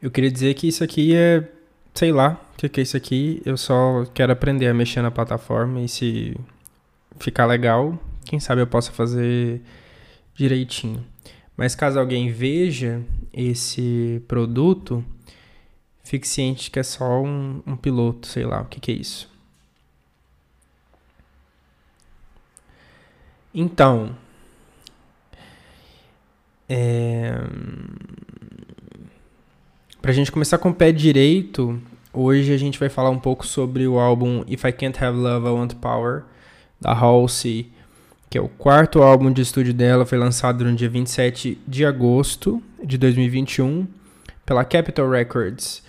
Eu queria dizer que isso aqui é, sei lá, o que, que é isso aqui. Eu só quero aprender a mexer na plataforma e se ficar legal, quem sabe eu possa fazer direitinho. Mas caso alguém veja esse produto, fique ciente que é só um, um piloto, sei lá o que, que é isso. Então, é... para a gente começar com o pé direito, hoje a gente vai falar um pouco sobre o álbum If I Can't Have Love, I Want Power, da Halsey, que é o quarto álbum de estúdio dela, foi lançado no dia 27 de agosto de 2021 pela Capitol Records.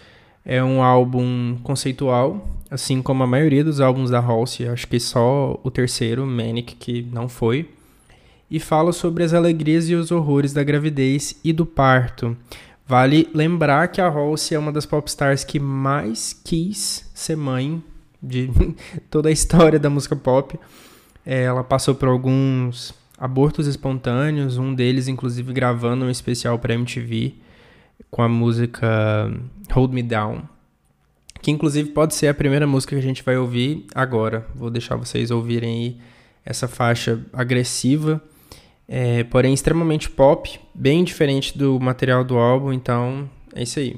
É um álbum conceitual, assim como a maioria dos álbuns da Halsey, acho que só o terceiro, Manic, que não foi. E fala sobre as alegrias e os horrores da gravidez e do parto. Vale lembrar que a Halsey é uma das popstars que mais quis ser mãe de toda a história da música pop. É, ela passou por alguns abortos espontâneos, um deles inclusive gravando um especial para MTV com a música Hold Me Down, que inclusive pode ser a primeira música que a gente vai ouvir agora. Vou deixar vocês ouvirem aí essa faixa agressiva, é, porém extremamente pop, bem diferente do material do álbum, então é isso aí.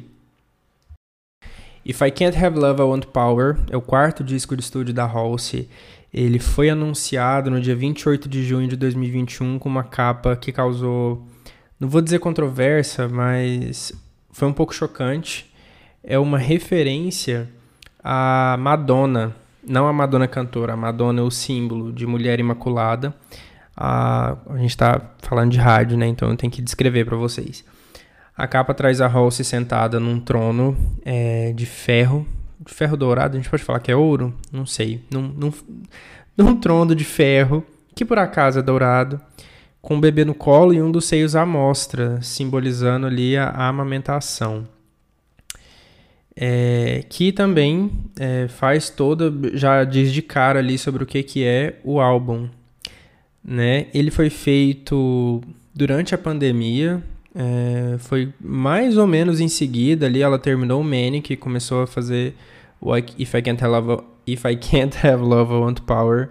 If I Can't Have Love, I Want Power é o quarto disco de estúdio da Halsey ele foi anunciado no dia 28 de junho de 2021 com uma capa que causou, não vou dizer controvérsia, mas foi um pouco chocante. É uma referência à Madonna, não a Madonna cantora, a Madonna é o símbolo de mulher imaculada. A, a gente está falando de rádio, né? Então eu tenho que descrever para vocês. A capa traz a Halsey sentada num trono é, de ferro ferro dourado, a gente pode falar que é ouro? Não sei. Num, num, num trono de ferro, que por acaso é dourado, com um bebê no colo e um dos seios à mostra, simbolizando ali a, a amamentação. É, que também é, faz toda, já diz de cara ali sobre o que, que é o álbum. Né? Ele foi feito durante a pandemia, é, foi mais ou menos em seguida ali, ela terminou o Manic e começou a fazer o If I Can't Have Love, If I Can't Have Love, I Want Power.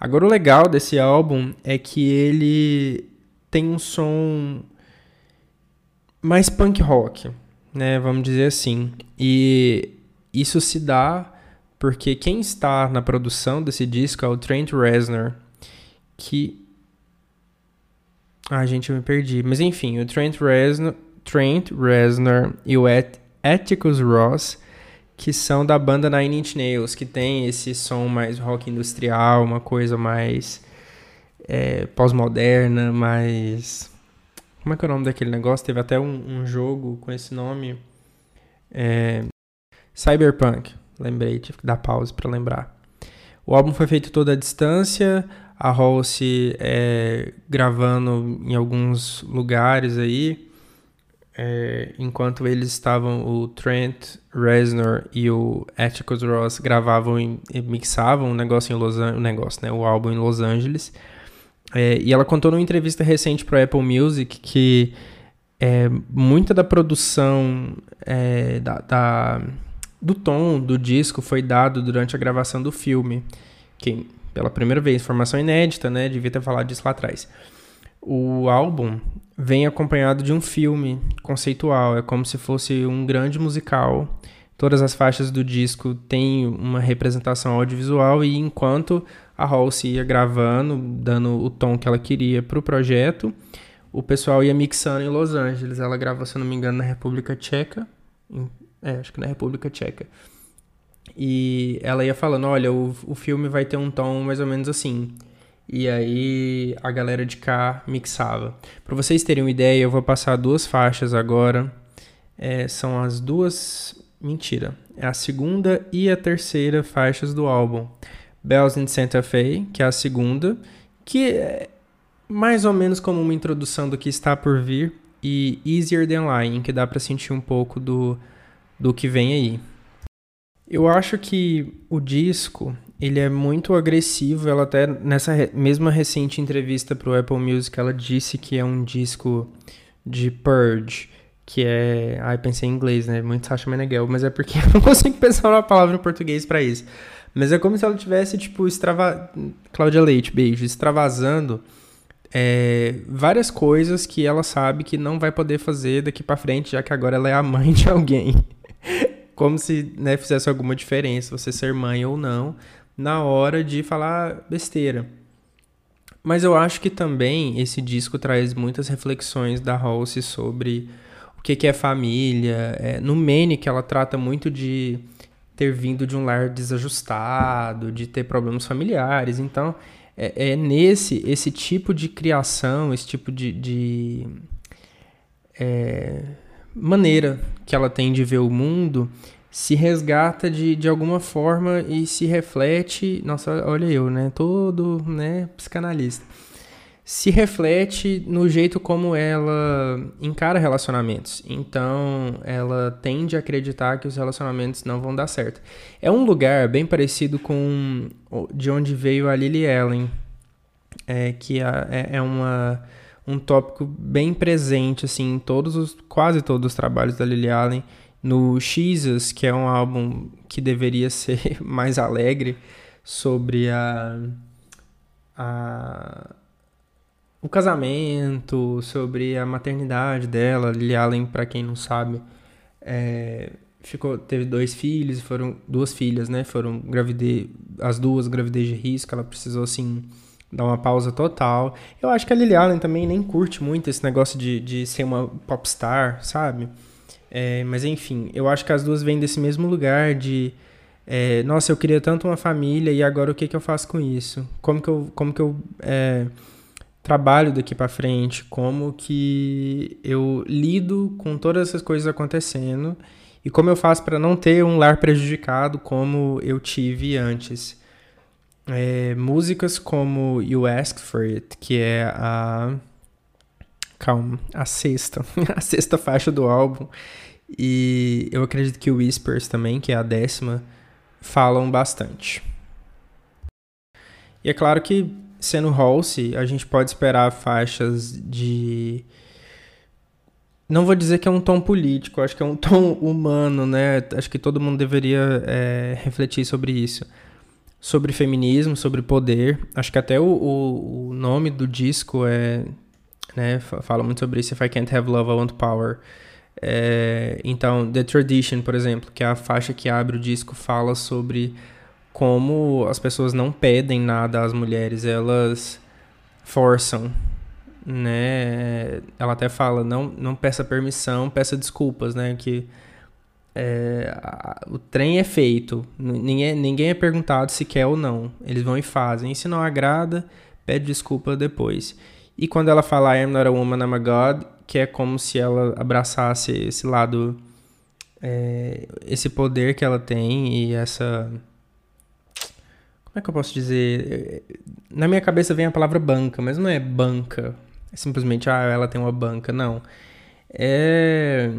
Agora o legal desse álbum é que ele tem um som mais punk rock, né? Vamos dizer assim. E isso se dá porque quem está na produção desse disco é o Trent Reznor, que ah, gente, eu me perdi. Mas enfim, o Trent Reznor, Trent Reznor e o Atticus Ross, que são da banda Nine Inch Nails, que tem esse som mais rock industrial, uma coisa mais é, pós-moderna, mais... Como é que é o nome daquele negócio? Teve até um, um jogo com esse nome. É... Cyberpunk. Lembrei, tive que dar pausa para lembrar. O álbum foi feito toda à distância, a Halsey é, gravando em alguns lugares aí, é, enquanto eles estavam, o Trent Reznor e o Atticus Ross gravavam e mixavam o negócio em Los Angeles, negócio, né, o álbum em Los Angeles. É, e ela contou numa entrevista recente para Apple Music que é, muita da produção é, da, da, do tom do disco foi dado durante a gravação do filme. Que, pela primeira vez, informação inédita, né? Devia ter falado disso lá atrás. O álbum vem acompanhado de um filme conceitual, é como se fosse um grande musical. Todas as faixas do disco têm uma representação audiovisual e enquanto a Halsey ia gravando, dando o tom que ela queria para o projeto, o pessoal ia mixando em Los Angeles. Ela gravou, se não me engano, na República Tcheca. É, acho que na República Tcheca. E ela ia falando, olha, o, o filme vai ter um tom mais ou menos assim. E aí a galera de cá mixava. Para vocês terem uma ideia, eu vou passar duas faixas agora. É, são as duas. Mentira. É a segunda e a terceira faixas do álbum. Bells in Santa Fe, que é a segunda, que é mais ou menos como uma introdução do que está por vir, e Easier Than Lying, que dá para sentir um pouco do, do que vem aí. Eu acho que o disco ele é muito agressivo. Ela até nessa re mesma recente entrevista para o Apple Music, ela disse que é um disco de purge, que é. Ai, pensei em inglês, né? Muito Sasha Meneghel, mas é porque eu não consigo pensar uma palavra em português para isso. Mas é como se ela tivesse, tipo, extrava... Cláudia Leite, beijo, extravasando é, várias coisas que ela sabe que não vai poder fazer daqui para frente, já que agora ela é a mãe de alguém. Como se né, fizesse alguma diferença você ser mãe ou não na hora de falar besteira. Mas eu acho que também esse disco traz muitas reflexões da Halsey sobre o que, é família. É, no Manic, ela trata muito de ter vindo de um lar desajustado, de ter problemas familiares. Então, é, é nesse esse tipo de criação, esse tipo de, de é, maneira que ela tem de ver o mundo se resgata de, de alguma forma e se reflete. Nossa, olha eu, né? Todo né, psicanalista se reflete no jeito como ela encara relacionamentos. Então, ela tende a acreditar que os relacionamentos não vão dar certo. É um lugar bem parecido com de onde veio a Lily Allen, é, que é, é uma, um tópico bem presente assim, em todos os, quase todos os trabalhos da Lily Allen. No Jesus, que é um álbum que deveria ser mais alegre, sobre a, a o casamento, sobre a maternidade dela. Lily Allen, para quem não sabe, é, ficou, teve dois filhos, foram duas filhas, né? Foram gravidez, as duas gravidez de risco. Ela precisou assim dar uma pausa total. Eu acho que a Lily Allen também nem curte muito esse negócio de, de ser uma popstar, sabe? É, mas enfim, eu acho que as duas vêm desse mesmo lugar de é, nossa, eu queria tanto uma família e agora o que, que eu faço com isso? Como que eu, como que eu é, trabalho daqui para frente, como que eu lido com todas essas coisas acontecendo e como eu faço para não ter um lar prejudicado como eu tive antes. É, músicas como You Asked For It, que é a. Calma, a sexta. a sexta faixa do álbum. E eu acredito que o Whispers também, que é a décima, falam bastante. E é claro que sendo Halsey, a gente pode esperar faixas de. Não vou dizer que é um tom político, acho que é um tom humano, né? Acho que todo mundo deveria é, refletir sobre isso. Sobre feminismo, sobre poder. Acho que até o, o, o nome do disco é. Né, fala muito sobre isso. If I can't have love, I want power. É, então, The Tradition, por exemplo, que é a faixa que abre o disco, fala sobre como as pessoas não pedem nada às mulheres, elas forçam, né? Ela até fala, não, não peça permissão, peça desculpas, né? Que é, a, o trem é feito, ninguém, ninguém é perguntado se quer ou não, eles vão e fazem. E se não agrada, pede desculpa depois. E quando ela fala I am not a woman, I'm a God, que é como se ela abraçasse esse lado, é, esse poder que ela tem e essa como é que eu posso dizer? Na minha cabeça vem a palavra banca, mas não é banca. É simplesmente, ah, ela tem uma banca. Não. É.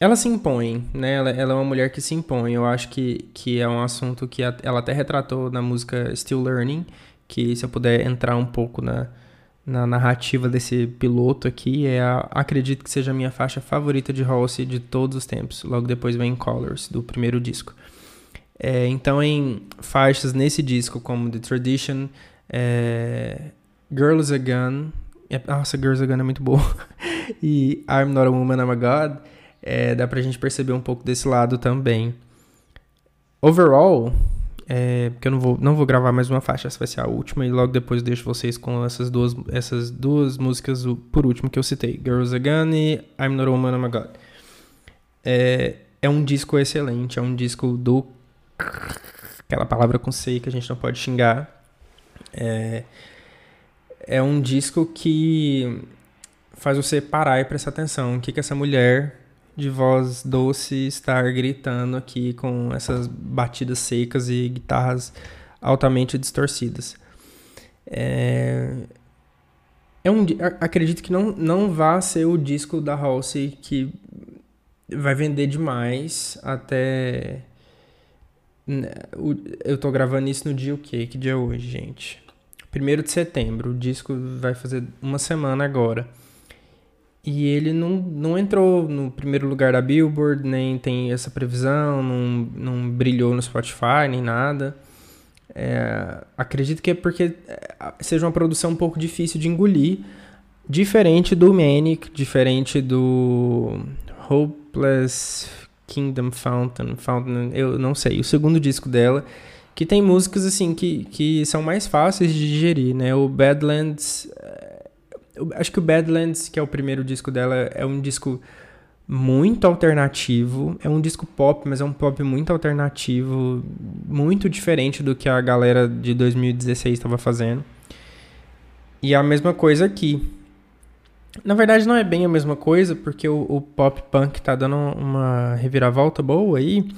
Ela se impõe, né? Ela, ela é uma mulher que se impõe. Eu acho que, que é um assunto que ela até retratou na música Still Learning. Que se eu puder entrar um pouco na, na narrativa desse piloto aqui, é a, acredito que seja a minha faixa favorita de Halsey de todos os tempos. Logo depois vem Colors, do primeiro disco. É, então, em faixas nesse disco, como The Tradition, é, Girl is a Gun, é, nossa, Girl is a Gun é muito boa, e I'm Not a Woman, I'm a God, é, dá pra gente perceber um pouco desse lado também. Overall, é, porque eu não vou, não vou gravar mais uma faixa, essa vai ser a última, e logo depois deixo vocês com essas duas, essas duas músicas, por último, que eu citei, Girls a Gun e I'm Not a Woman, I'm a God. É, é um disco excelente, é um disco do aquela palavra com C que a gente não pode xingar. É, é um disco que faz você parar e prestar atenção. O que, que essa mulher de voz doce está gritando aqui com essas batidas secas e guitarras altamente distorcidas. É, é um, acredito que não, não vá ser o disco da Halsey que vai vender demais até eu tô gravando isso no dia o quê? Que dia é hoje, gente? Primeiro de setembro. O disco vai fazer uma semana agora. E ele não, não entrou no primeiro lugar da Billboard, nem tem essa previsão, não, não brilhou no Spotify, nem nada. É, acredito que é porque é, seja uma produção um pouco difícil de engolir, diferente do Manic, diferente do Hopeless Kingdom Fountain, Fountain, eu não sei, o segundo disco dela, que tem músicas assim que, que são mais fáceis de digerir, né? O Badlands acho que o Badlands, que é o primeiro disco dela, é um disco muito alternativo. É um disco pop, mas é um pop muito alternativo, muito diferente do que a galera de 2016 estava fazendo. E é a mesma coisa aqui. Na verdade, não é bem a mesma coisa, porque o, o pop punk tá dando uma reviravolta boa aí,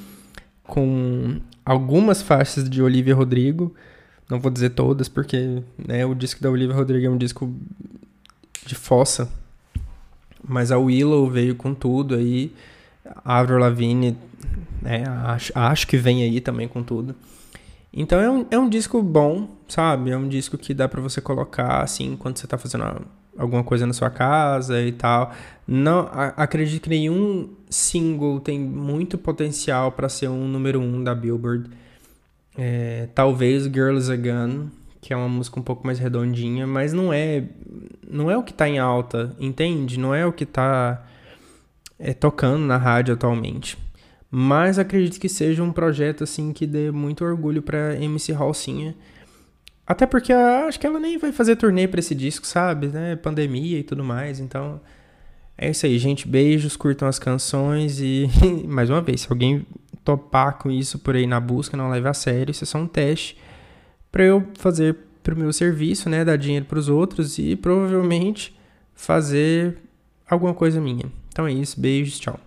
com algumas faixas de Olivia Rodrigo. Não vou dizer todas, porque né, o disco da Olivia Rodrigo é um disco de fossa. Mas a Willow veio com tudo aí. A Avril Lavigne, né, acho, acho que vem aí também com tudo. Então é um, é um disco bom, sabe? É um disco que dá para você colocar assim quando você tá fazendo alguma coisa na sua casa e tal. Não a, acredito que nenhum single tem muito potencial para ser um número um da Billboard. É, talvez Girls Again, que é uma música um pouco mais redondinha, mas não é não é o que tá em alta, entende? Não é o que tá é, tocando na rádio atualmente. Mas acredito que seja um projeto assim que dê muito orgulho para MC Halsinha. Até porque acho que ela nem vai fazer turnê para esse disco, sabe? Né? Pandemia e tudo mais. Então é isso aí, gente. Beijos, curtam as canções e mais uma vez, se alguém topar com isso por aí na busca, não leve a sério. Isso é só um teste para eu fazer para o meu serviço, né, dar dinheiro para os outros e provavelmente fazer alguma coisa minha. Então é isso, beijos, tchau.